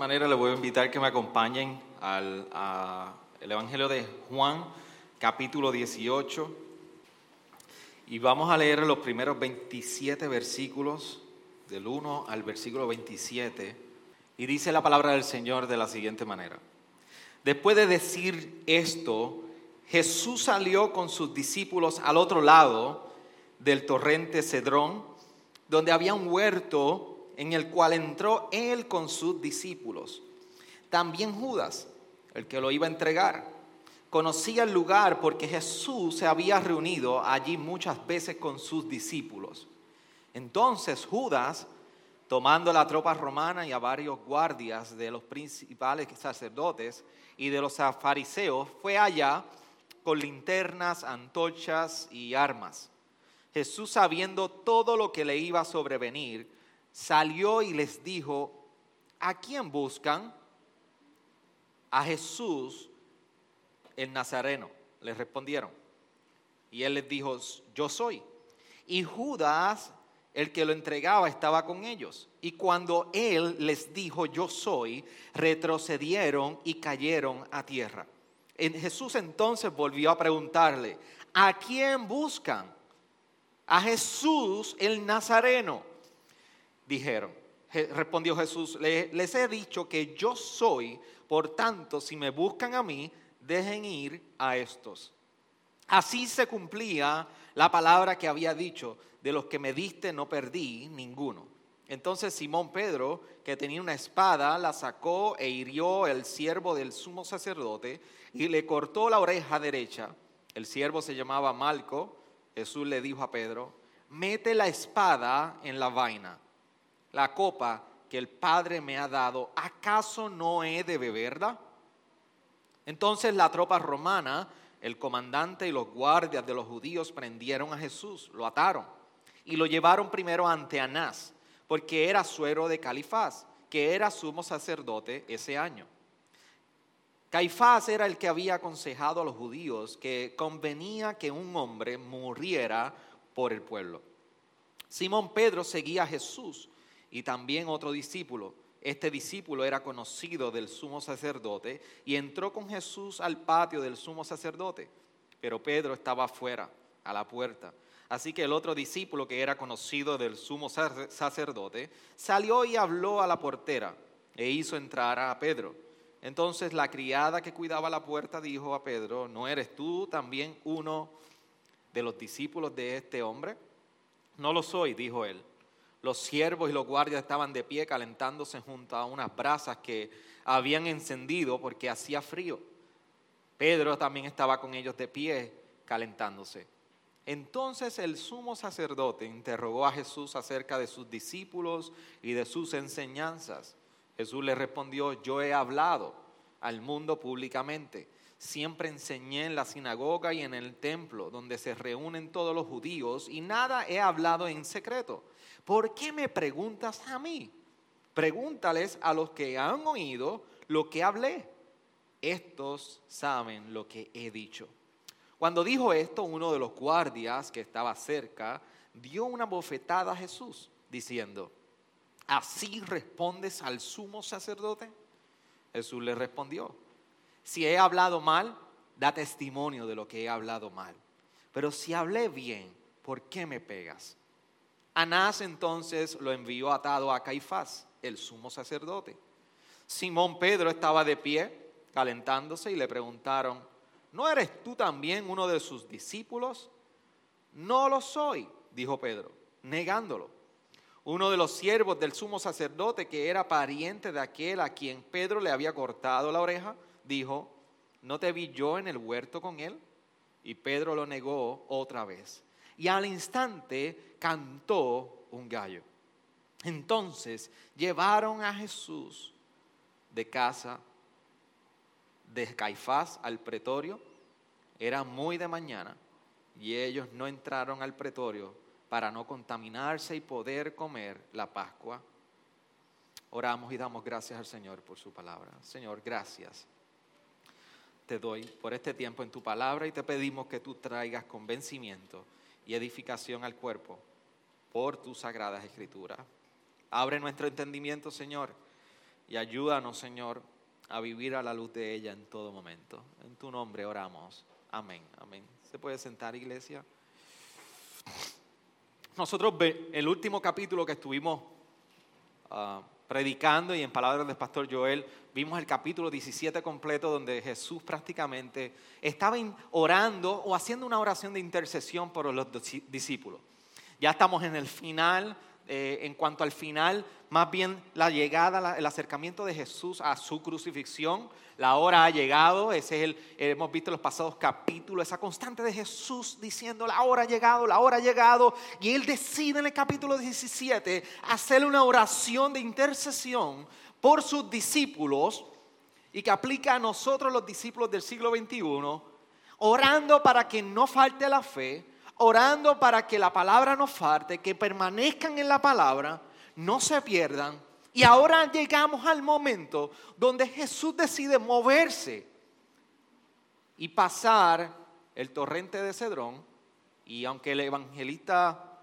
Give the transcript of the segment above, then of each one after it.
Manera le voy a invitar que me acompañen al el Evangelio de Juan, capítulo 18. Y vamos a leer los primeros 27 versículos, del 1 al versículo 27. Y dice la palabra del Señor de la siguiente manera. Después de decir esto, Jesús salió con sus discípulos al otro lado del torrente Cedrón, donde había un huerto en el cual entró él con sus discípulos. También Judas, el que lo iba a entregar, conocía el lugar porque Jesús se había reunido allí muchas veces con sus discípulos. Entonces Judas, tomando la tropa romana y a varios guardias de los principales sacerdotes y de los fariseos, fue allá con linternas, antorchas y armas. Jesús, sabiendo todo lo que le iba a sobrevenir, salió y les dijo, ¿a quién buscan? A Jesús, el Nazareno, les respondieron. Y él les dijo, yo soy. Y Judas, el que lo entregaba, estaba con ellos. Y cuando él les dijo, yo soy, retrocedieron y cayeron a tierra. Jesús entonces volvió a preguntarle, ¿a quién buscan? A Jesús el Nazareno. Dijeron, respondió Jesús, les he dicho que yo soy, por tanto, si me buscan a mí, dejen ir a estos. Así se cumplía la palabra que había dicho, de los que me diste no perdí ninguno. Entonces Simón Pedro, que tenía una espada, la sacó e hirió el siervo del sumo sacerdote y le cortó la oreja derecha. El siervo se llamaba Malco. Jesús le dijo a Pedro, mete la espada en la vaina, la copa que el Padre me ha dado, ¿acaso no he de beberla? Entonces la tropa romana, el comandante y los guardias de los judíos prendieron a Jesús, lo ataron y lo llevaron primero ante Anás porque era suero de Califás, que era sumo sacerdote ese año. Caifás era el que había aconsejado a los judíos que convenía que un hombre muriera por el pueblo. Simón Pedro seguía a Jesús y también otro discípulo. Este discípulo era conocido del sumo sacerdote y entró con Jesús al patio del sumo sacerdote, pero Pedro estaba afuera, a la puerta. Así que el otro discípulo, que era conocido del sumo sacerdote, salió y habló a la portera e hizo entrar a Pedro. Entonces la criada que cuidaba la puerta dijo a Pedro, ¿no eres tú también uno de los discípulos de este hombre? No lo soy, dijo él. Los siervos y los guardias estaban de pie calentándose junto a unas brasas que habían encendido porque hacía frío. Pedro también estaba con ellos de pie calentándose. Entonces el sumo sacerdote interrogó a Jesús acerca de sus discípulos y de sus enseñanzas. Jesús le respondió, yo he hablado al mundo públicamente. Siempre enseñé en la sinagoga y en el templo, donde se reúnen todos los judíos, y nada he hablado en secreto. ¿Por qué me preguntas a mí? Pregúntales a los que han oído lo que hablé. Estos saben lo que he dicho. Cuando dijo esto, uno de los guardias que estaba cerca dio una bofetada a Jesús, diciendo, ¿así respondes al sumo sacerdote? Jesús le respondió, si he hablado mal, da testimonio de lo que he hablado mal. Pero si hablé bien, ¿por qué me pegas? Anás entonces lo envió atado a Caifás, el sumo sacerdote. Simón Pedro estaba de pie, calentándose, y le preguntaron, ¿no eres tú también uno de sus discípulos? No lo soy, dijo Pedro, negándolo. Uno de los siervos del sumo sacerdote, que era pariente de aquel a quien Pedro le había cortado la oreja, dijo, ¿no te vi yo en el huerto con él? Y Pedro lo negó otra vez. Y al instante cantó un gallo. Entonces llevaron a Jesús de casa de Caifás al pretorio. Era muy de mañana y ellos no entraron al pretorio para no contaminarse y poder comer la Pascua. Oramos y damos gracias al Señor por su palabra. Señor, gracias. Te doy por este tiempo en tu palabra y te pedimos que tú traigas convencimiento y edificación al cuerpo por tus sagradas escrituras. Abre nuestro entendimiento, Señor, y ayúdanos, Señor, a vivir a la luz de ella en todo momento. En tu nombre oramos. Amén, amén. ¿Se puede sentar, iglesia? Nosotros, el último capítulo que estuvimos ah, predicando y en palabras del pastor Joel, vimos el capítulo 17 completo donde Jesús prácticamente estaba orando o haciendo una oración de intercesión por los discípulos. Ya estamos en el final eh, en cuanto al final, más bien la llegada, el acercamiento de Jesús a su crucifixión. La hora ha llegado, ese es el, hemos visto en los pasados capítulos, esa constante de Jesús diciendo, la hora ha llegado, la hora ha llegado. Y él decide en el capítulo 17 hacer una oración de intercesión por sus discípulos y que aplica a nosotros los discípulos del siglo XXI, orando para que no falte la fe, orando para que la palabra no falte, que permanezcan en la palabra, no se pierdan. Y ahora llegamos al momento donde Jesús decide moverse y pasar el torrente de Cedrón. Y aunque el evangelista,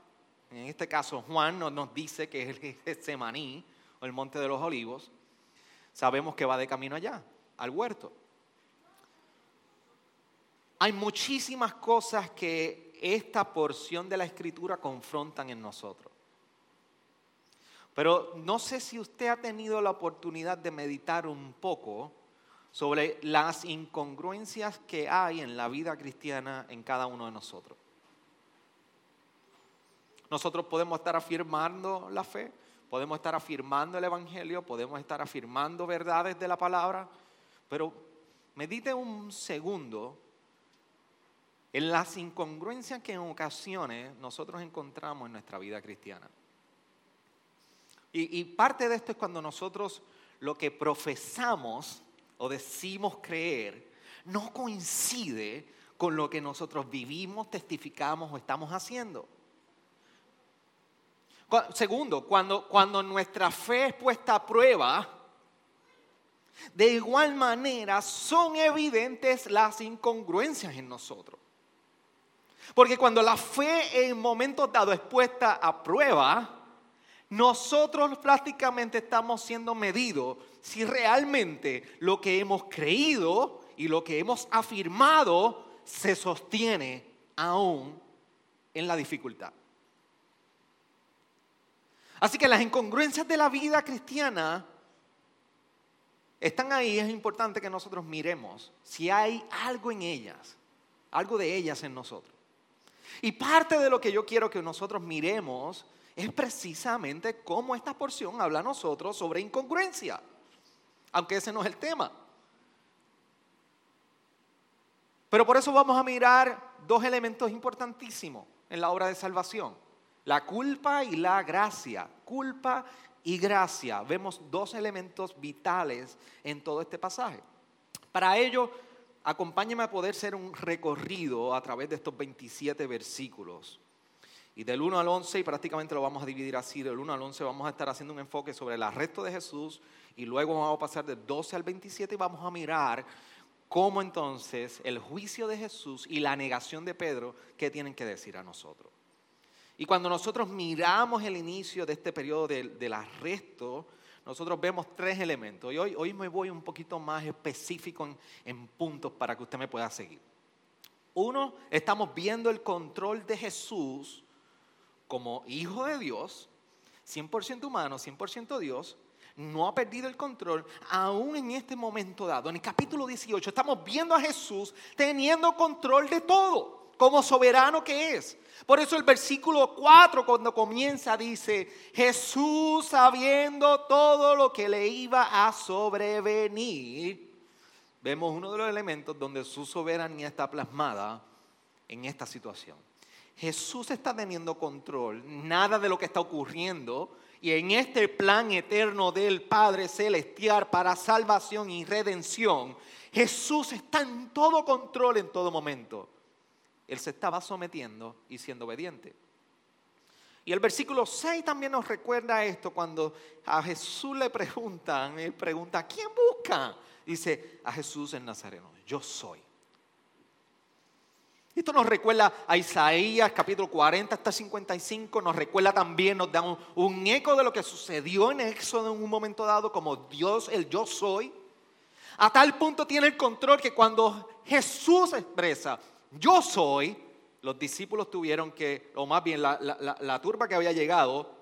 en este caso Juan, nos dice que es el Getsemaní o el monte de los olivos, sabemos que va de camino allá, al huerto. Hay muchísimas cosas que esta porción de la escritura confrontan en nosotros. Pero no sé si usted ha tenido la oportunidad de meditar un poco sobre las incongruencias que hay en la vida cristiana en cada uno de nosotros. Nosotros podemos estar afirmando la fe, podemos estar afirmando el Evangelio, podemos estar afirmando verdades de la palabra, pero medite un segundo en las incongruencias que en ocasiones nosotros encontramos en nuestra vida cristiana. Y, parte de esto es cuando nosotros lo que profesamos o decimos creer no coincide con lo que nosotros vivimos, testificamos o estamos haciendo. Segundo, cuando, cuando nuestra fe es puesta a prueba, de igual manera son evidentes las incongruencias en nosotros. Porque cuando la fe en momentos dados es puesta a prueba, nosotros prácticamente estamos siendo medidos si realmente lo que hemos creído y lo que hemos afirmado se sostiene aún en la dificultad. Así que las incongruencias de la vida cristiana están ahí. Es importante que nosotros miremos si hay algo en ellas, algo de ellas en nosotros. Y parte de lo que yo quiero que nosotros miremos es precisamente cómo esta porción habla a nosotros sobre incongruencia, aunque ese no es el tema. Pero por eso vamos a mirar dos elementos importantísimos en la obra de salvación. La culpa y la gracia. Culpa y gracia. Vemos dos elementos vitales en todo este pasaje. Para ello acompáñame a poder ser un recorrido a través de estos 27 versículos. Y del 1 al 11, y prácticamente lo vamos a dividir así, del 1 al 11 vamos a estar haciendo un enfoque sobre el arresto de Jesús y luego vamos a pasar del 12 al 27 y vamos a mirar cómo entonces el juicio de Jesús y la negación de Pedro, ¿qué tienen que decir a nosotros? Y cuando nosotros miramos el inicio de este periodo del, del arresto, nosotros vemos tres elementos. Y hoy, hoy me voy un poquito más específico en, en puntos para que usted me pueda seguir. Uno, estamos viendo el control de Jesús como hijo de Dios, 100% humano, 100% Dios, no ha perdido el control aún en este momento dado. En el capítulo 18 estamos viendo a Jesús teniendo control de todo, como soberano que es. Por eso el versículo 4 cuando comienza dice, Jesús sabiendo todo lo que le iba a sobrevenir, vemos uno de los elementos donde su soberanía está plasmada en esta situación. Jesús está teniendo control, nada de lo que está ocurriendo Y en este plan eterno del Padre Celestial para salvación y redención, Jesús está en todo control en todo momento. Él se estaba sometiendo y siendo obediente. Y el versículo 6 también nos recuerda esto cuando a Jesús le preguntan, él pregunta, ¿quién busca? Dice a Jesús el Nazareno, yo soy. Esto nos recuerda a Isaías capítulo 40 hasta 55, nos recuerda también, nos da un, un, eco de lo que sucedió en Éxodo en un momento dado como Dios, el yo soy. A tal punto tiene el control que cuando Jesús expresa, yo soy, los discípulos tuvieron que, o más bien la, turba que había llegado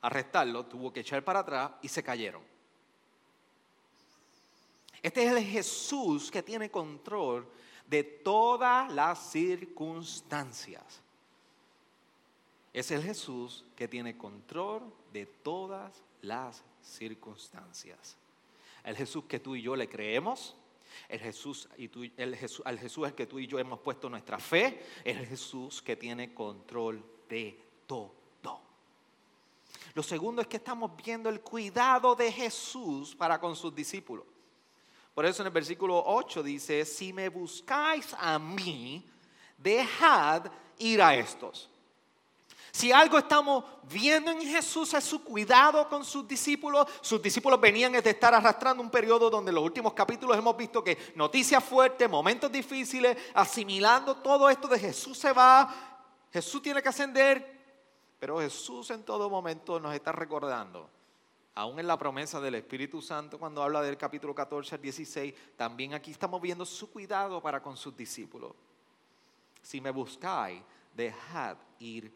a arrestarlo, tuvo que echar para atrás y se cayeron. Este es el Jesús que tiene control de todas las circunstancias. Es el Jesús que tiene control de todas las circunstancias. El Jesús que tú y yo le creemos, el Jesús, y tú, el Jesús, al Jesús al que tú y yo hemos puesto nuestra fe, es el Jesús que tiene control de todo. Lo segundo es que estamos viendo el cuidado de Jesús para con sus discípulos. Por eso en el versículo 8 dice, si me buscáis a mí, dejad ir a estos. Si algo estamos viendo en Jesús es su cuidado con sus discípulos. Sus discípulos venían de estar arrastrando un periodo donde en los últimos capítulos hemos visto que noticias fuertes, momentos difíciles, asimilando todo esto de Jesús se va, Jesús tiene que ascender, pero Jesús en todo momento nos está recordando, aún en la promesa del Espíritu Santo, cuando habla del capítulo 14 al 16, también aquí estamos viendo su cuidado para con sus discípulos. Si me buscáis, dejad ir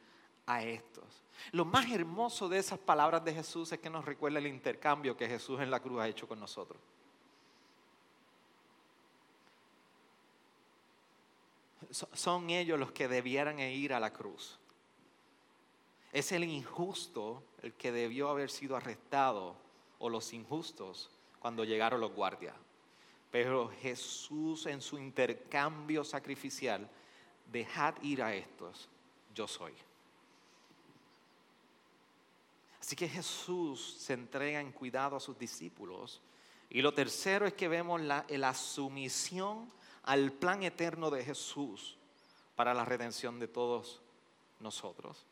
a estos. Lo más hermoso de esas palabras de Jesús es que nos recuerda el intercambio que Jesús en la cruz ha hecho con nosotros. Son ellos los que debieran ir a la cruz. Es el injusto el que debió haber sido arrestado o los injustos cuando llegaron los guardias. Pero Jesús en su intercambio sacrificial, dejad ir a estos, yo soy. Así que Jesús se entrega en cuidado a sus discípulos. Y lo tercero es que vemos la, sumisión al plan eterno de Jesús para la redención de todos nosotros.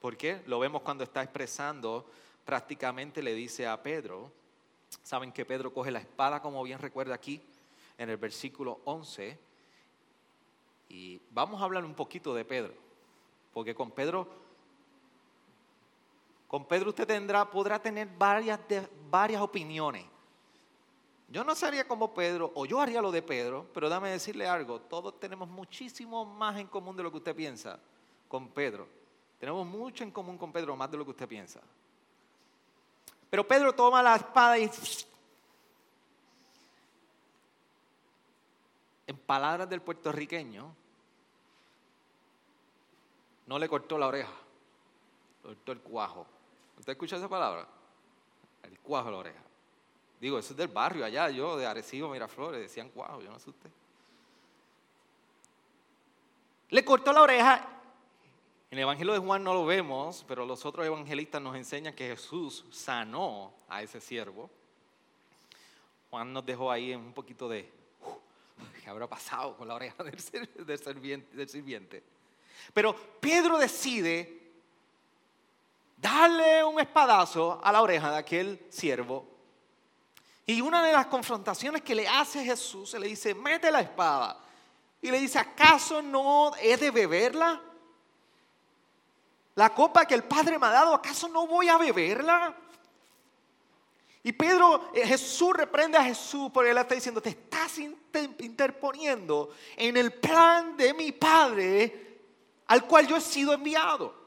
¿Por qué? Lo vemos cuando está expresando, prácticamente le dice a Pedro, saben que Pedro coge la espada, como bien recuerda aquí, en el versículo 11, y vamos a hablar un poquito de Pedro, porque con Pedro con Pedro usted tendrá, podrá tener varias, varias opiniones. Yo no sería como Pedro, o yo haría lo de Pedro, pero dame decirle algo, todos tenemos muchísimo más en común de lo que usted piensa con Pedro. Tenemos mucho en común con Pedro, más de lo que usted piensa. Pero Pedro toma la espada y... En palabras del puertorriqueño, no le cortó la oreja, le cortó el cuajo. ¿Usted escucha esa palabra? El cuajo de la oreja. Digo, eso es del barrio allá, yo de Arecibo, Miraflores, decían cuajo, yo no sé usted. Le cortó la oreja. En el Evangelio de Juan no lo vemos, pero los otros evangelistas nos enseñan que Jesús sanó a ese siervo. Juan nos dejó ahí un poquito de, ¿qué habrá pasado con la oreja del sirviente? Pero Pedro decide darle un espadazo a la oreja de aquel siervo. Y una de las confrontaciones que le hace Jesús, se le dice, mete la espada. Y le dice, ¿acaso no he de beberla? La copa que el Padre me ha dado, ¿acaso no voy a beberla? Y Pedro, eh, Jesús reprende a Jesús porque él está diciendo, te estás interponiendo en el plan de mi Padre al cual yo he sido enviado.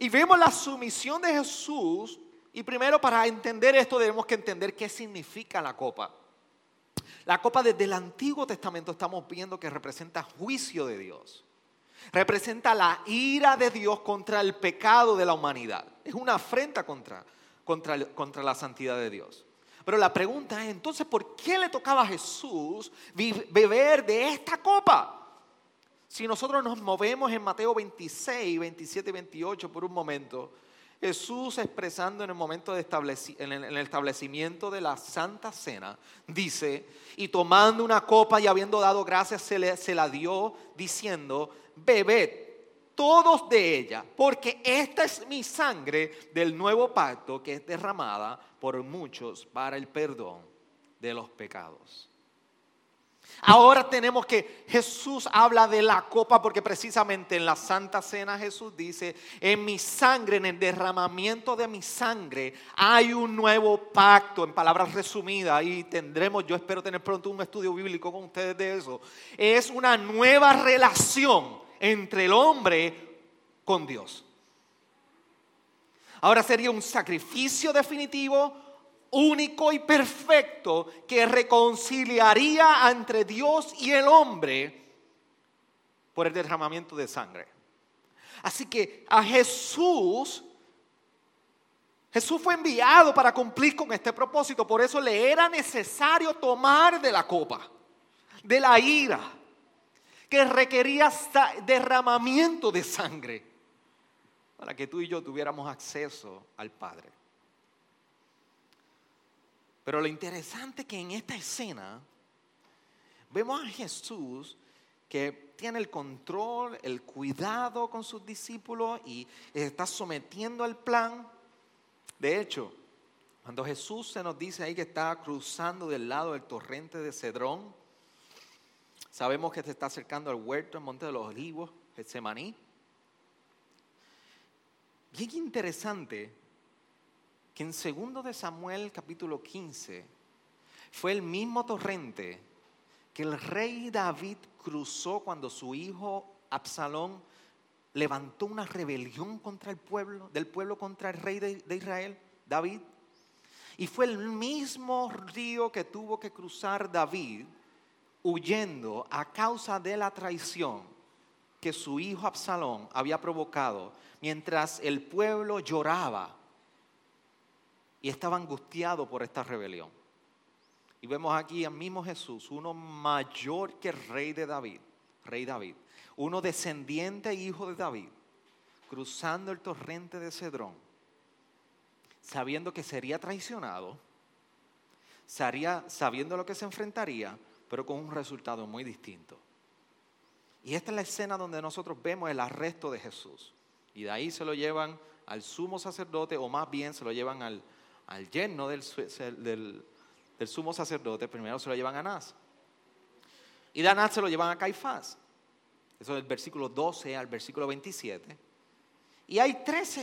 Y vemos la sumisión de Jesús. Y primero para entender esto debemos que entender qué significa la copa. La copa desde el Antiguo Testamento estamos viendo que representa juicio de Dios. Representa la ira de Dios contra el pecado de la humanidad. Es una afrenta contra, contra, contra la santidad de Dios. Pero la pregunta es entonces, ¿por qué le tocaba a Jesús beber de esta copa? Si nosotros nos movemos en Mateo 26, 27 y 28 por un momento, Jesús expresando en el momento de en el establecimiento de la Santa Cena, dice, y tomando una copa y habiendo dado gracias, se, se la dio diciendo, bebed todos de ella, porque esta es mi sangre del nuevo pacto que es derramada por muchos para el perdón de los pecados. Ahora tenemos que Jesús habla de la copa porque precisamente en la Santa Cena Jesús dice, en mi sangre, en el derramamiento de mi sangre, hay un nuevo pacto, en palabras resumidas, y tendremos, yo espero tener pronto un estudio bíblico con ustedes de eso. Es una nueva relación entre el hombre con Dios. Ahora sería un sacrificio definitivo único y perfecto que reconciliaría entre Dios y el hombre por el derramamiento de sangre. Así que a Jesús, Jesús fue enviado para cumplir con este propósito, por eso le era necesario tomar de la copa, de la ira, que requería derramamiento de sangre, para que tú y yo tuviéramos acceso al Padre. Pero lo interesante es que en esta escena vemos a Jesús que tiene el control, el cuidado con sus discípulos y está sometiendo al plan. De hecho, cuando Jesús se nos dice ahí que está cruzando del lado del torrente de Cedrón, sabemos que se está acercando al huerto, el monte de los olivos, Getsemaní. Bien interesante que en segundo de Samuel capítulo 15 fue el mismo torrente que el rey David cruzó cuando su hijo Absalón levantó una rebelión contra el pueblo, del pueblo contra el rey de, de Israel, David. Y fue el mismo río que tuvo que cruzar David huyendo a causa de la traición que su hijo Absalón había provocado mientras el pueblo lloraba y estaba angustiado por esta rebelión. Y vemos aquí al mismo Jesús, uno mayor que el rey de David, rey David, uno descendiente e hijo de David, cruzando el torrente de Cedrón, sabiendo que sería traicionado, sabiendo lo que se enfrentaría, pero con un resultado muy distinto. Y esta es la escena donde nosotros vemos el arresto de Jesús. Y de ahí se lo llevan al sumo sacerdote, o más bien se lo llevan al, al yerno del, sumo sacerdote, primero se lo llevan a Anás. Y de Anás se lo llevan a Caifás. Eso es del versículo 12 al versículo 27. Y hay tres,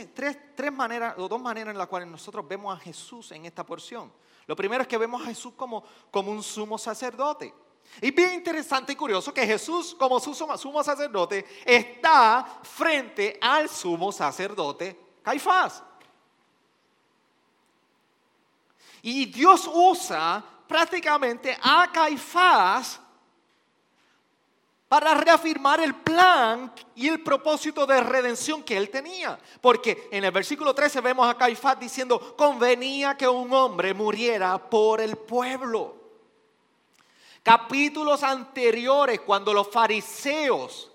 maneras, o dos maneras en las cuales nosotros vemos a Jesús en esta porción. Lo primero es que vemos a Jesús como, como un sumo sacerdote. Y bien interesante y curioso que Jesús, como su sumo sacerdote, está frente al sumo sacerdote Caifás. Y Dios usa prácticamente a Caifás para reafirmar el plan y el propósito de redención que él tenía. Porque en el versículo 13 vemos a Caifás diciendo, convenía que un hombre muriera por el pueblo. Capítulos anteriores, cuando los fariseos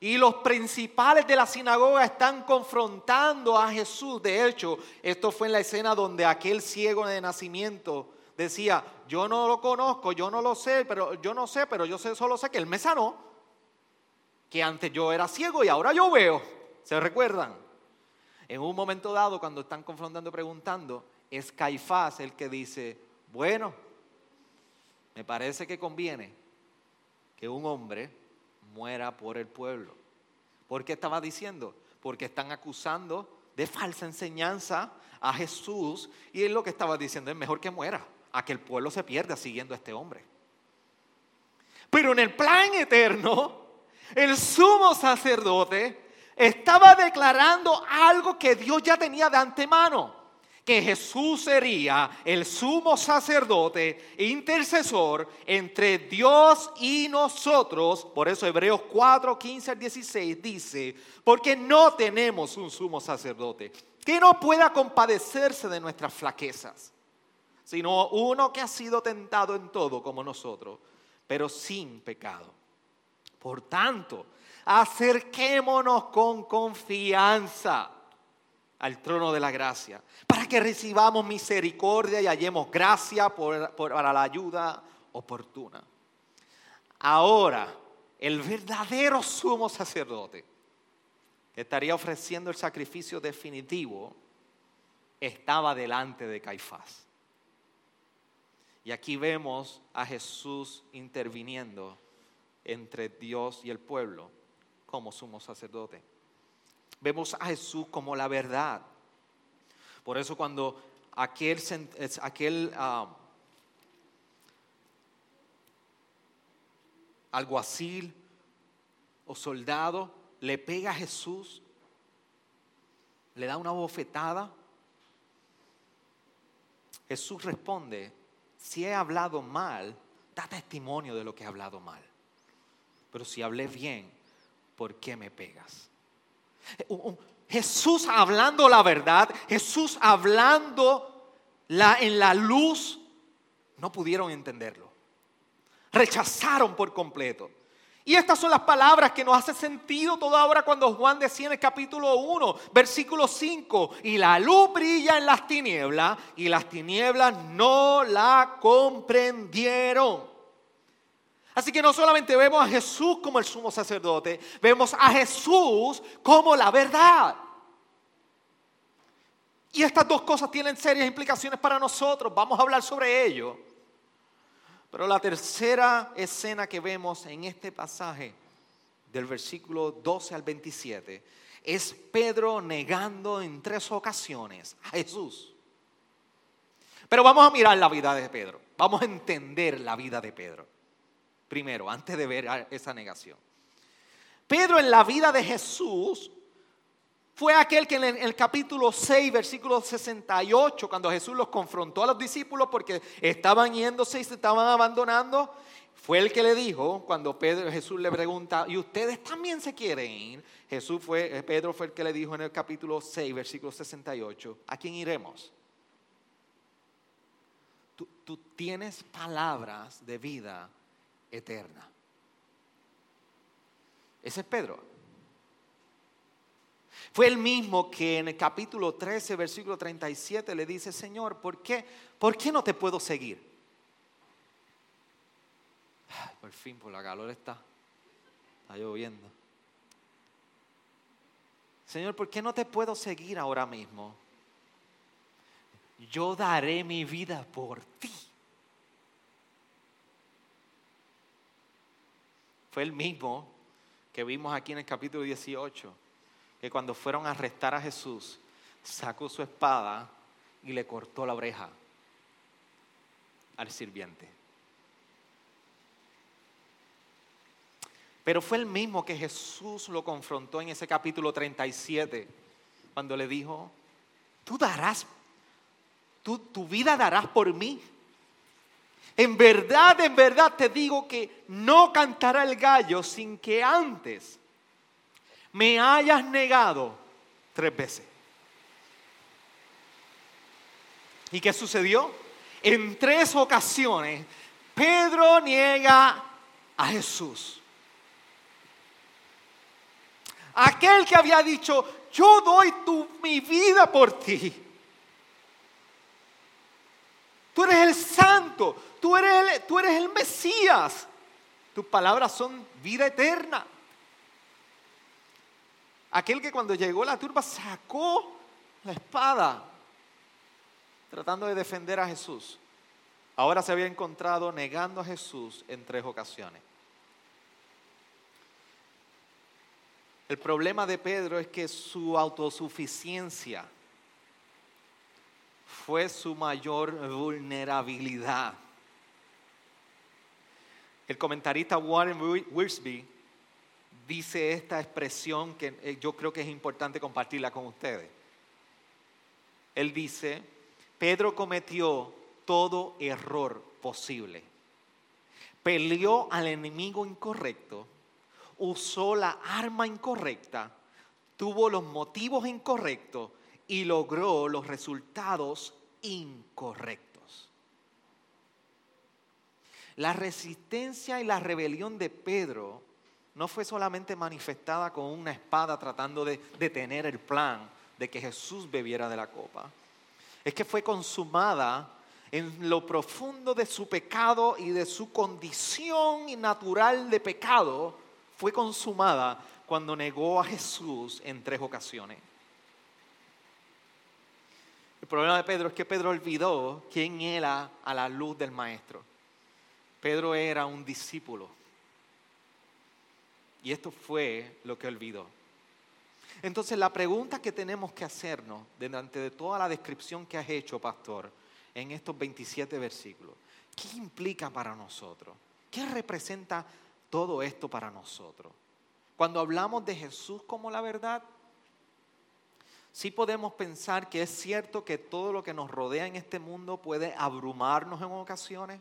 y los principales de la sinagoga están confrontando a Jesús. De hecho, esto fue en la escena donde aquel ciego de nacimiento decía, yo no lo conozco, yo no lo sé, pero yo no sé, pero yo sé, solo sé que él me sanó, que antes yo era ciego y ahora yo veo. ¿Se recuerdan? En un momento dado, cuando están confrontando, preguntando, es Caifás el que dice, bueno, me parece que conviene que un hombre muera por el pueblo. ¿Por qué estaba diciendo? Porque están acusando de falsa enseñanza a Jesús y él lo que estaba diciendo es mejor que muera, a que el pueblo se pierda siguiendo a este hombre. Pero en el plan eterno, el sumo sacerdote estaba declarando algo que Dios ya tenía de antemano que Jesús sería el sumo sacerdote e intercesor entre Dios y nosotros. Por eso Hebreos 4, 15 al 16 dice, porque no tenemos un sumo sacerdote que no pueda compadecerse de nuestras flaquezas, sino uno que ha sido tentado en todo como nosotros, pero sin pecado. Por tanto, acerquémonos con confianza al trono de la gracia, para que recibamos misericordia y hallemos gracia para la ayuda oportuna. Ahora, el verdadero sumo sacerdote que estaría ofreciendo el sacrificio definitivo estaba delante de Caifás. Y aquí vemos a Jesús interviniendo entre Dios y el pueblo como sumo sacerdote. Vemos a Jesús como la verdad. Por eso cuando aquel, aquel uh, alguacil o soldado le pega a Jesús, le da una bofetada, Jesús responde, si he hablado mal, da testimonio de lo que he hablado mal. Pero si hablé bien, ¿por qué me pegas? Jesús hablando la verdad, Jesús hablando la, en la luz, no pudieron entenderlo. Rechazaron por completo. Y estas son las palabras que nos hacen sentido toda hora cuando Juan decía en el capítulo 1, versículo 5, y la luz brilla en las tinieblas y las tinieblas no la comprendieron. Así que no solamente vemos a Jesús como el sumo sacerdote, vemos a Jesús como la verdad. Y estas dos cosas tienen serias implicaciones para nosotros. Vamos a hablar sobre ello. Pero la tercera escena que vemos en este pasaje, del versículo 12 al 27, es Pedro negando en tres ocasiones a Jesús. Pero vamos a mirar la vida de Pedro. Vamos a entender la vida de Pedro primero, antes de ver esa negación. Pedro en la vida de Jesús fue aquel que en el capítulo 6, versículo 68, cuando Jesús los confrontó a los discípulos porque estaban yéndose y se estaban abandonando, fue el que le dijo, cuando Pedro, Jesús le pregunta, ¿y ustedes también se quieren ir? Jesús fue, eh, Pedro fue el que le dijo en el capítulo 6, versículo 68, ¿a quién iremos? tú tienes palabras de vida eterna. Ese es Pedro. Fue el mismo que en el capítulo 13, versículo 37 le dice, Señor, ¿por qué, ¿por qué no te puedo seguir? por fin, por la calor está, está lloviendo. Señor, ¿por qué no te puedo seguir ahora mismo? Yo daré mi vida por ti. Fue el mismo que vimos aquí en el capítulo 18, que cuando fueron a arrestar a Jesús, sacó su espada y le cortó la oreja al sirviente. Pero fue el mismo que Jesús lo confrontó en ese capítulo 37, cuando le dijo, tú darás, tu vida darás por mí. En verdad, en verdad te digo que no cantará el gallo sin que antes me hayas negado tres veces. ¿Y qué sucedió? En tres ocasiones Pedro niega a Jesús. Aquel que había dicho, yo doy tu, mi vida por ti. Tú eres el santo, tú eres el, tú eres el Mesías. Tus palabras son vida eterna. Aquel que cuando llegó la turba sacó la espada tratando de defender a Jesús. Ahora se había encontrado negando a Jesús en tres ocasiones. El problema de Pedro es que su autosuficiencia fue su mayor vulnerabilidad. El comentarista Warren Wiersbe dice esta expresión que eh, yo creo que es importante compartirla con ustedes. Él dice, Pedro cometió todo error posible. Peleó al enemigo incorrecto, usó la arma incorrecta, tuvo los motivos incorrectos y logró los resultados incorrectos. La resistencia y la rebelión de Pedro no fue solamente manifestada con una espada tratando de detener el plan de que Jesús bebiera de la copa. Es que fue consumada en lo profundo de su pecado y de su condición natural de pecado, fue consumada cuando negó a Jesús en tres ocasiones. El problema de Pedro es que Pedro olvidó quién era a la luz del maestro. Pedro era un discípulo. Y esto fue lo que olvidó. Entonces la pregunta que tenemos que hacernos delante de toda la descripción que has hecho, pastor, en estos 27 versículos, ¿qué implica para nosotros? ¿Qué representa todo esto para nosotros? Cuando hablamos de Jesús como la verdad, sí podemos pensar que es cierto que todo lo que nos rodea en este mundo puede abrumarnos en ocasiones.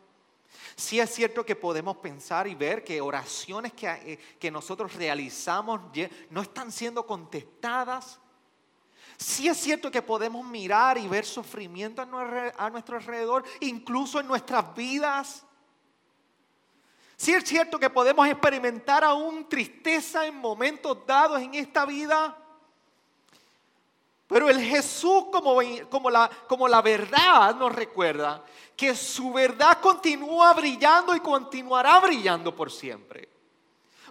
Sí es cierto que podemos pensar y ver que oraciones que, eh, que nosotros realizamos no están siendo contestadas. Sí es cierto que podemos mirar y ver sufrimiento a nuestro alrededor, incluso en nuestras vidas. Sí es cierto que podemos experimentar aún tristeza en momentos dados en esta vida. Pero el Jesús como, la verdad nos recuerda que su verdad continúa brillando y continuará brillando por siempre.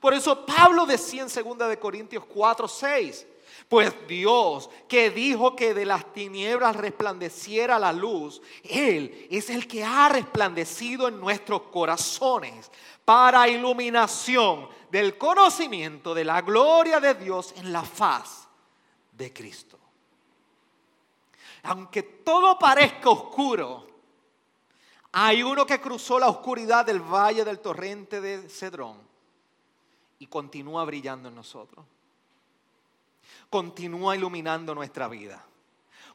Por eso Pablo decía en 2 de Corintios 4, 6, pues Dios que dijo que de las tinieblas resplandeciera la luz, Él es el que ha resplandecido en nuestros corazones para iluminación del conocimiento de la gloria de Dios en la faz de Cristo. Aunque todo parezca oscuro, hay uno que cruzó la oscuridad del valle del torrente de Cedrón y continúa brillando en nosotros. Continúa iluminando nuestra vida.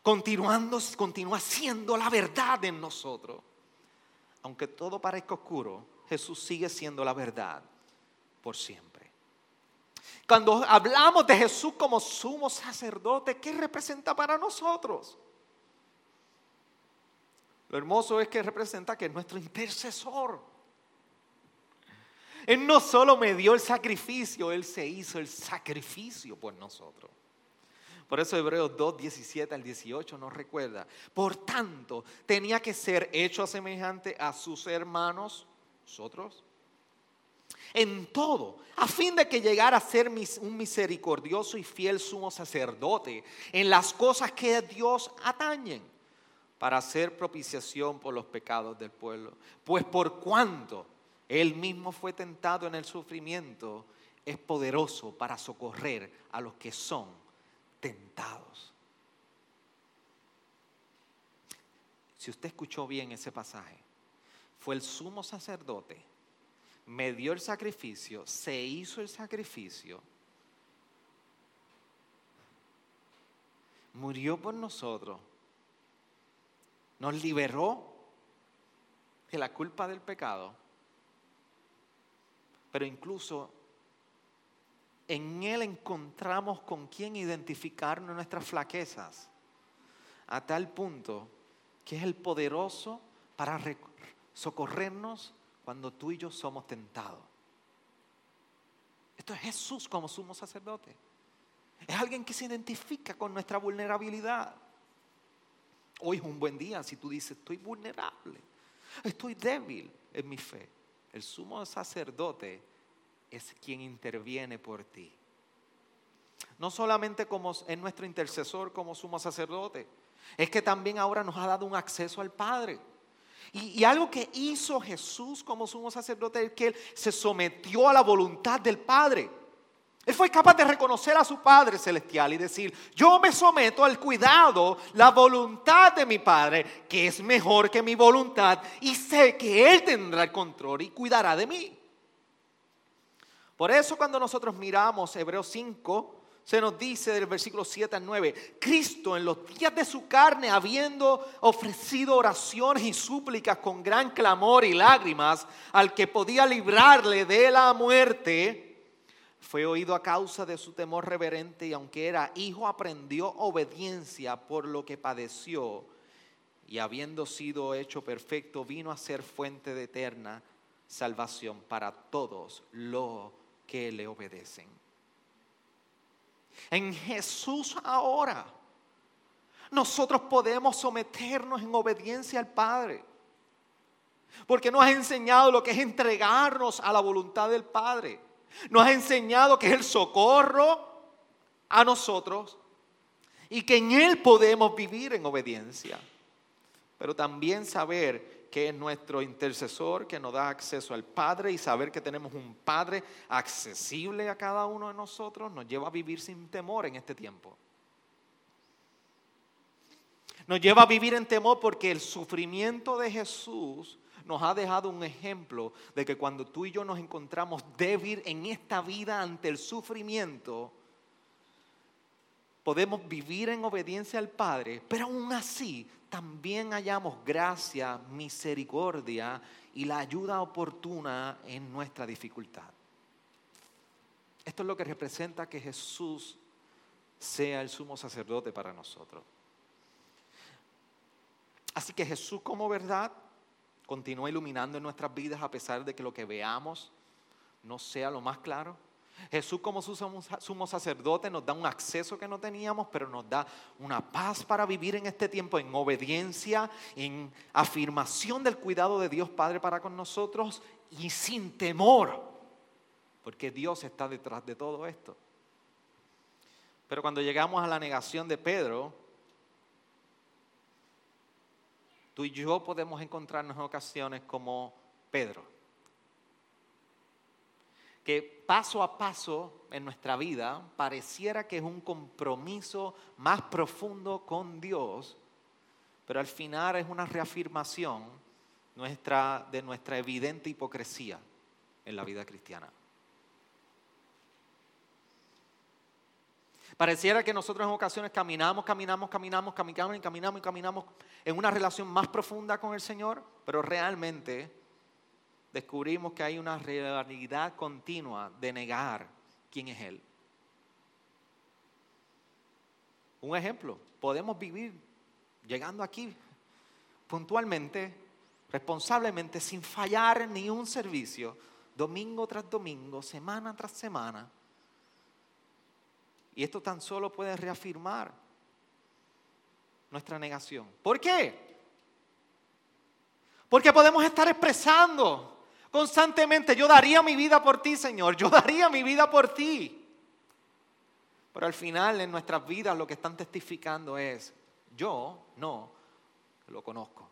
Continuando, continúa siendo la verdad en nosotros. Aunque todo parezca oscuro, Jesús sigue siendo la verdad por siempre. Cuando hablamos de Jesús como sumo sacerdote, ¿qué representa para nosotros? Lo hermoso es que representa que es nuestro intercesor. Él no solo me dio el sacrificio, Él se hizo el sacrificio por nosotros. Por eso Hebreos 2, 17 al 18 nos recuerda. Por tanto, tenía que ser hecho semejante a sus hermanos, nosotros, en todo, a fin de que llegara a ser un misericordioso y fiel sumo sacerdote en las cosas que Dios atañen para hacer propiciación por los pecados del pueblo. Pues por cuanto Él mismo fue tentado en el sufrimiento, es poderoso para socorrer a los que son tentados. Si usted escuchó bien ese pasaje, fue el sumo sacerdote, me dio el sacrificio, se hizo el sacrificio, murió por nosotros nos liberó de la culpa del pecado, pero incluso en Él encontramos con quién identificarnos nuestras flaquezas, a tal punto que es el poderoso para socorrernos cuando tú y yo somos tentados. Esto es Jesús como sumo sacerdote. Es alguien que se identifica con nuestra vulnerabilidad. Hoy es un buen día si tú dices, estoy vulnerable, estoy débil en mi fe. El sumo sacerdote es quien interviene por ti. No solamente como es nuestro intercesor como sumo sacerdote, es que también ahora nos ha dado un acceso al Padre. Y, y, algo que hizo Jesús como sumo sacerdote es que él se sometió a la voluntad del Padre. Él fue capaz de reconocer a su Padre Celestial y decir, yo me someto al cuidado, la voluntad de mi Padre, que es mejor que mi voluntad, y sé que Él tendrá el control y cuidará de mí. Por eso cuando nosotros miramos Hebreos 5, se nos dice del versículo 7 al 9, Cristo en los días de su carne, habiendo ofrecido oraciones y súplicas con gran clamor y lágrimas al que podía librarle de la muerte, fue oído a causa de su temor reverente y aunque era hijo aprendió obediencia por lo que padeció y habiendo sido hecho perfecto vino a ser fuente de eterna salvación para todos los que le obedecen. En Jesús ahora nosotros podemos someternos en obediencia al Padre. Porque nos ha enseñado lo que es entregarnos a la voluntad del Padre. Nos ha enseñado que es el socorro a nosotros y que en Él podemos vivir en obediencia. Pero también saber que es nuestro intercesor, que nos da acceso al Padre y saber que tenemos un Padre accesible a cada uno de nosotros nos lleva a vivir sin temor en este tiempo. Nos lleva a vivir en temor porque el sufrimiento de Jesús nos ha dejado un ejemplo de que cuando tú y yo nos encontramos débil en esta vida ante el sufrimiento, podemos vivir en obediencia al Padre, pero aún así también hallamos gracia, misericordia y la ayuda oportuna en nuestra dificultad. Esto es lo que representa que Jesús sea el sumo sacerdote para nosotros. Así que Jesús como verdad continúa iluminando en nuestras vidas a pesar de que lo que veamos no sea lo más claro. Jesús como su sumo sacerdote nos da un acceso que no teníamos, pero nos da una paz para vivir en este tiempo en obediencia, en afirmación del cuidado de Dios Padre para con nosotros y sin temor, porque Dios está detrás de todo esto. Pero cuando llegamos a la negación de Pedro, tú y yo podemos encontrarnos en ocasiones como Pedro que paso a paso en nuestra vida pareciera que es un compromiso más profundo con Dios, pero al final es una reafirmación nuestra, de nuestra evidente hipocresía en la vida cristiana. Pareciera que nosotros en ocasiones caminamos, caminamos, caminamos, caminamos y caminamos y caminamos en una relación más profunda con el Señor, pero realmente descubrimos que hay una realidad continua de negar quién es Él. Un ejemplo, podemos vivir llegando aquí puntualmente, responsablemente, sin fallar ni un servicio, domingo tras domingo, semana tras semana. Y esto tan solo puede reafirmar nuestra negación. ¿Por qué? Porque podemos estar expresando constantemente, yo daría mi vida por ti, Señor, yo daría mi vida por ti. Pero al final en nuestras vidas lo que están testificando es, yo no lo conozco.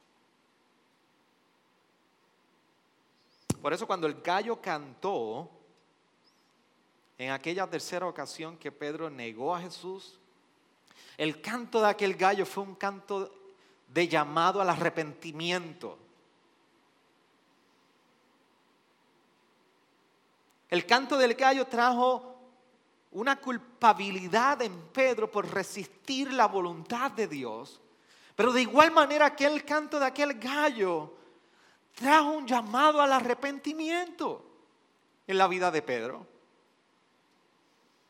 Por eso cuando el gallo cantó, en aquella tercera ocasión que Pedro negó a Jesús, el canto de aquel gallo fue un canto de llamado al arrepentimiento. El canto del gallo trajo una culpabilidad en Pedro por resistir la voluntad de Dios. Pero de igual manera aquel canto de aquel gallo trajo un llamado al arrepentimiento en la vida de Pedro.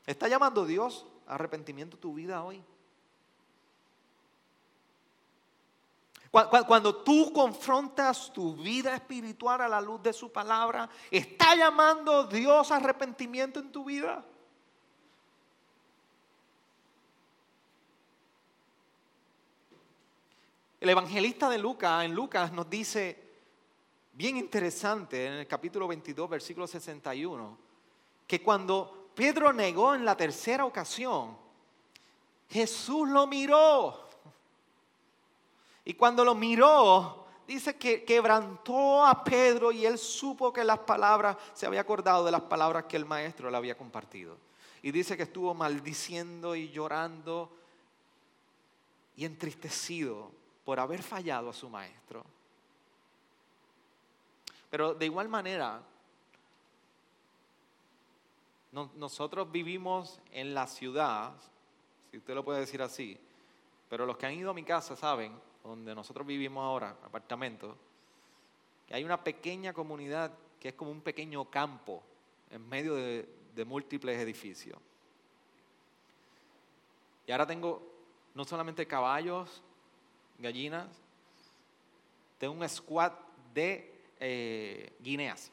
¿Está llamando Dios a arrepentimiento tu vida hoy? Cuando tú confrontas tu vida espiritual a la luz de su palabra, ¿está llamando Dios a arrepentimiento en tu vida? El evangelista de Lucas, en Lucas, nos dice, bien interesante, en el capítulo 22, versículo 61, que cuando Pedro negó en la tercera ocasión, Jesús lo miró y cuando lo miró, dice que quebrantó a Pedro y él supo que las palabras, se había acordado de las palabras que el maestro le había compartido. Y dice que estuvo maldiciendo y llorando y entristecido por haber fallado a su maestro. Pero de igual manera, nosotros vivimos en la ciudad, si usted lo puede decir así, pero los que han ido a mi casa saben donde nosotros vivimos ahora, apartamento, que hay una pequeña comunidad que es como un pequeño campo en medio de, múltiples edificios. Y ahora tengo no solamente caballos, gallinas, tengo un squad de eh, guineas.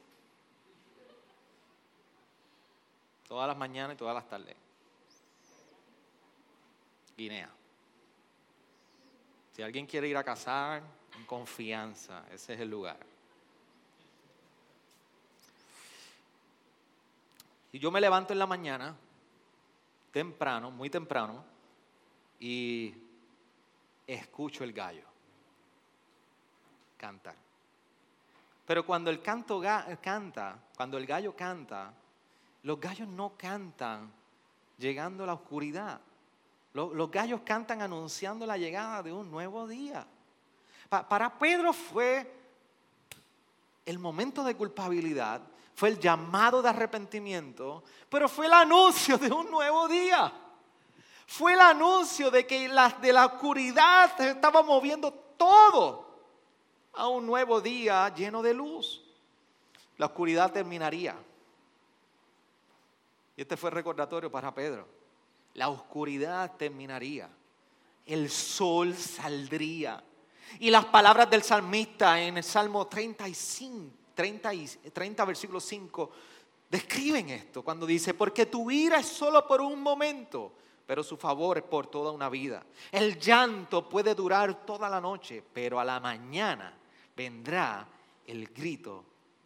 Todas las mañanas y todas las tardes. Guinea. Si alguien quiere ir a cazar, en confianza, ese es el lugar. Y yo me levanto en la mañana, temprano, muy temprano, y escucho el gallo cantar. Pero cuando el canto canta, cuando el gallo canta, los gallos no cantan llegando a la oscuridad. Los, gallos cantan anunciando la llegada de un nuevo día. para Pedro fue el momento de culpabilidad, fue el llamado de arrepentimiento, pero fue el anuncio de un nuevo día. Fue el anuncio de que de la oscuridad se estaba moviendo todo a un nuevo día lleno de luz. La oscuridad terminaría. Y este fue el recordatorio para Pedro la oscuridad terminaría, el sol saldría. Y las palabras del salmista en el Salmo 35, 30, 30 versículo 5 describen esto cuando dice, porque tu ira es solo por un momento, pero su favor es por toda una vida. El llanto puede durar toda la noche, pero a la mañana vendrá el grito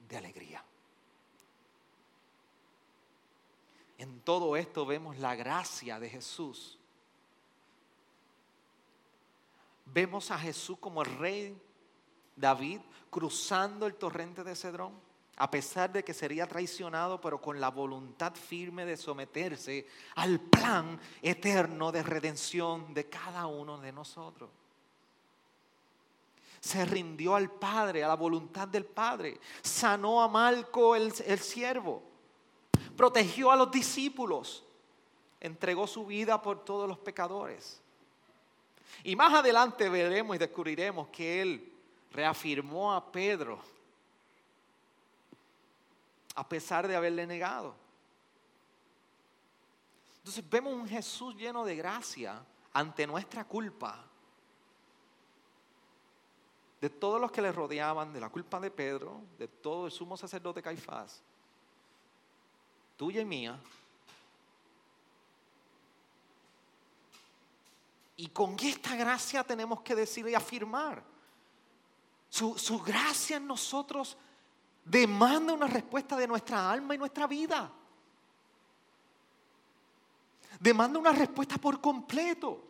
de alegría. En todo esto vemos la gracia de Jesús. Vemos a Jesús como el rey David cruzando el torrente de Cedrón, a pesar de que sería traicionado, pero con la voluntad firme de someterse al plan eterno de redención de cada uno de nosotros. Se rindió al Padre, a la voluntad del Padre. Sanó a Malco el, el siervo protegió a los discípulos, entregó su vida por todos los pecadores. Y más adelante veremos y descubriremos que Él reafirmó a Pedro a pesar de haberle negado. Entonces vemos un Jesús lleno de gracia ante nuestra culpa, de todos los que le rodeaban, de la culpa de Pedro, de todo el sumo sacerdote Caifás tuya y mía. Y con esta gracia tenemos que decir y afirmar. Su, su, gracia en nosotros demanda una respuesta de nuestra alma y nuestra vida. Demanda una respuesta por completo.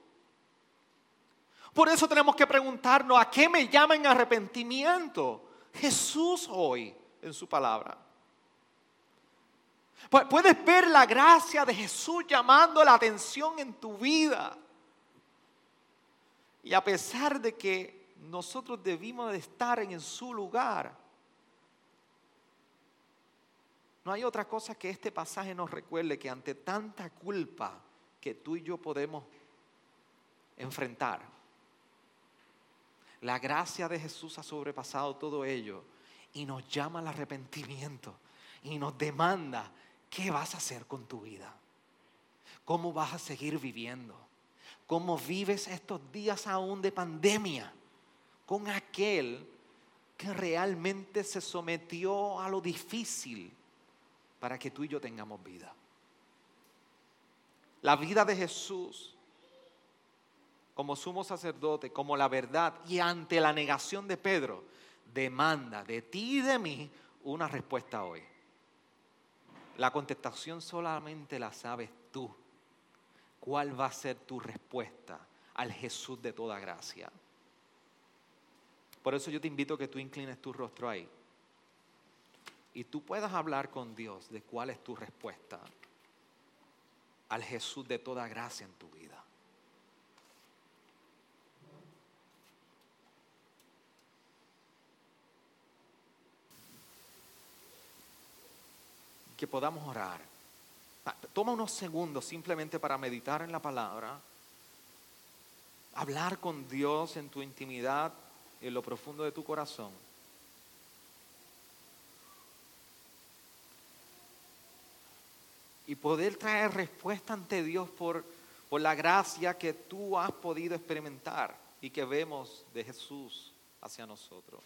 Por eso tenemos que preguntarnos, ¿a qué me llaman arrepentimiento? Jesús hoy en su palabra. Puedes ver la gracia de Jesús llamando la atención en tu vida. Y a pesar de que nosotros debimos de estar en su lugar, no hay otra cosa que este pasaje nos recuerde que ante tanta culpa que tú y yo podemos enfrentar, la gracia de Jesús ha sobrepasado todo ello y nos llama al arrepentimiento y nos demanda ¿Qué vas a hacer con tu vida? ¿Cómo vas a seguir viviendo? ¿Cómo vives estos días aún de pandemia con aquel que realmente se sometió a lo difícil para que tú y yo tengamos vida? La vida de Jesús como sumo sacerdote, como la verdad y ante la negación de Pedro, demanda de ti y de mí una respuesta hoy. La contestación solamente la sabes tú. ¿Cuál va a ser tu respuesta al Jesús de toda gracia? Por eso yo te invito a que tú inclines tu rostro ahí y tú puedas hablar con Dios de cuál es tu respuesta al Jesús de toda gracia en tu vida. Que podamos orar. Toma unos segundos simplemente para meditar en la palabra, hablar con Dios en tu intimidad, en lo profundo de tu corazón. Y poder traer respuesta ante Dios por, por la gracia que tú has podido experimentar y que vemos de Jesús hacia nosotros.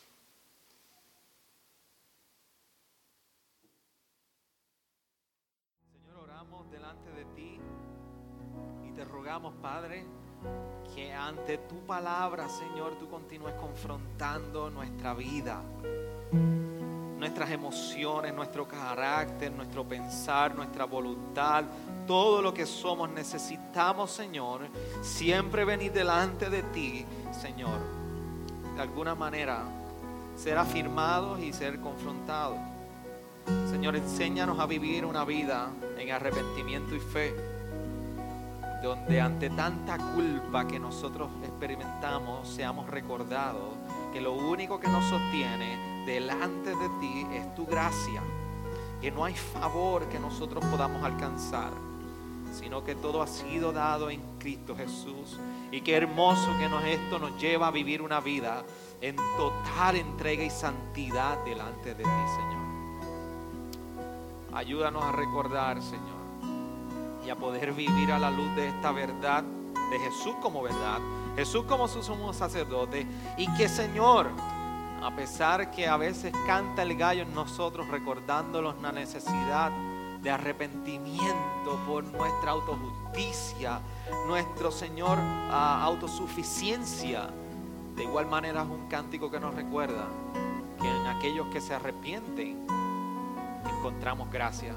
Padre, que ante tu palabra, Señor, tú continúes confrontando nuestra vida, nuestras emociones, nuestro carácter, nuestro pensar, nuestra voluntad, todo lo que somos. Necesitamos, Señor, siempre venir delante de ti, Señor, de alguna manera ser afirmados y ser confrontados. Señor, enséñanos a vivir una vida en arrepentimiento y fe, donde ante tanta culpa que nosotros experimentamos seamos recordados que lo único que nos sostiene delante de ti es tu gracia, que no hay favor que nosotros podamos alcanzar, sino que todo ha sido dado en Cristo Jesús. Y qué hermoso que nos, esto nos lleva a vivir una vida en total entrega y santidad delante de ti, Señor. Ayúdanos a recordar, Señor, y a poder vivir a la luz de esta verdad, de Jesús como verdad, Jesús como su sumo sacerdote, y que, Señor, a pesar que a veces canta el gallo en nosotros recordándonos la necesidad de arrepentimiento por nuestra autojusticia, nuestro Señor autosuficiencia. De igual manera es un cántico que nos recuerda que en aquellos que se arrepienten encontramos gracia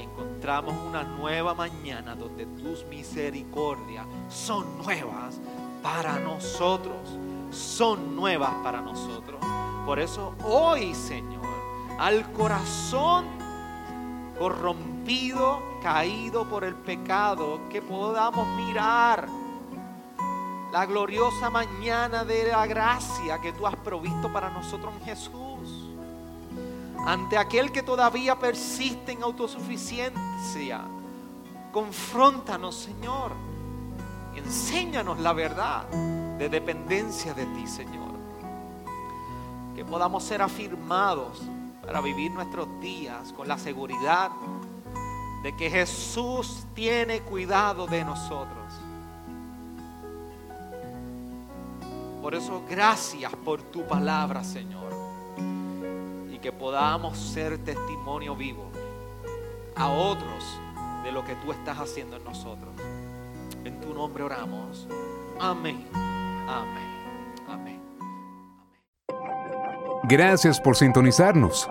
encontramos una nueva mañana donde tus misericordias son nuevas para nosotros, son nuevas para nosotros. Por eso hoy, Señor, al corazón corrompido, caído por el pecado, que podamos mirar la gloriosa mañana de la gracia que tú has provisto para nosotros en Jesús ante aquel que todavía persiste en autosuficiencia. Confróntanos, Señor. Enséñanos la verdad de dependencia de ti, Señor. Que podamos ser afirmados para vivir nuestros días con la seguridad de que Jesús tiene cuidado de nosotros. Por eso, gracias por tu palabra, Señor que podamos ser testimonio vivo a otros de lo que tú estás haciendo en nosotros. En tu nombre oramos. Amén. Amén. Amén. Gracias por sintonizarnos.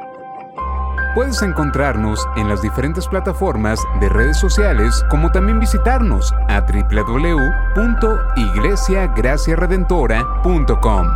Puedes encontrarnos en las diferentes plataformas de redes sociales, como también visitarnos a www.iglesiagraciaredentora.com.